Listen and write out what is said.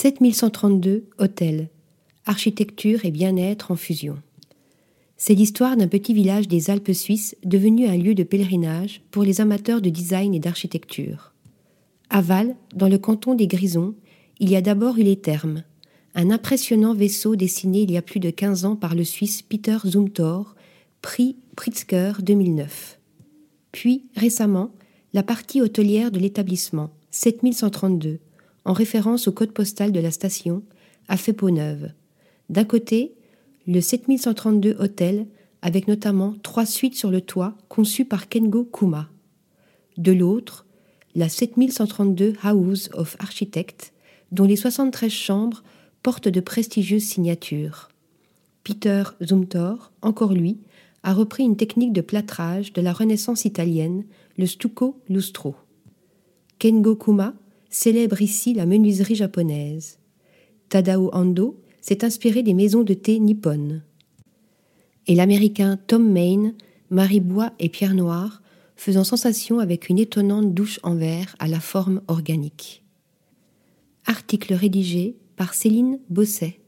7132 Hôtel. Architecture et bien-être en fusion. C'est l'histoire d'un petit village des Alpes suisses devenu un lieu de pèlerinage pour les amateurs de design et d'architecture. À Val, dans le canton des Grisons, il y a d'abord eu les thermes, un impressionnant vaisseau dessiné il y a plus de 15 ans par le Suisse Peter Zumthor, prix Pritzker 2009. Puis, récemment, la partie hôtelière de l'établissement, 7132, en référence au code postal de la station, a fait peau neuve. D'un côté, le 7132 Hôtel, avec notamment trois suites sur le toit conçues par Kengo Kuma. De l'autre, la 7132 House of Architects, dont les 73 chambres portent de prestigieuses signatures. Peter Zumthor, encore lui, a repris une technique de plâtrage de la Renaissance italienne, le stucco lustro. Kengo Kuma célèbre ici la menuiserie japonaise. Tadao Ando s'est inspiré des maisons de thé nippones. Et l'américain Tom Main marie bois et pierre noire, faisant sensation avec une étonnante douche en verre à la forme organique. Article rédigé par Céline Bosset.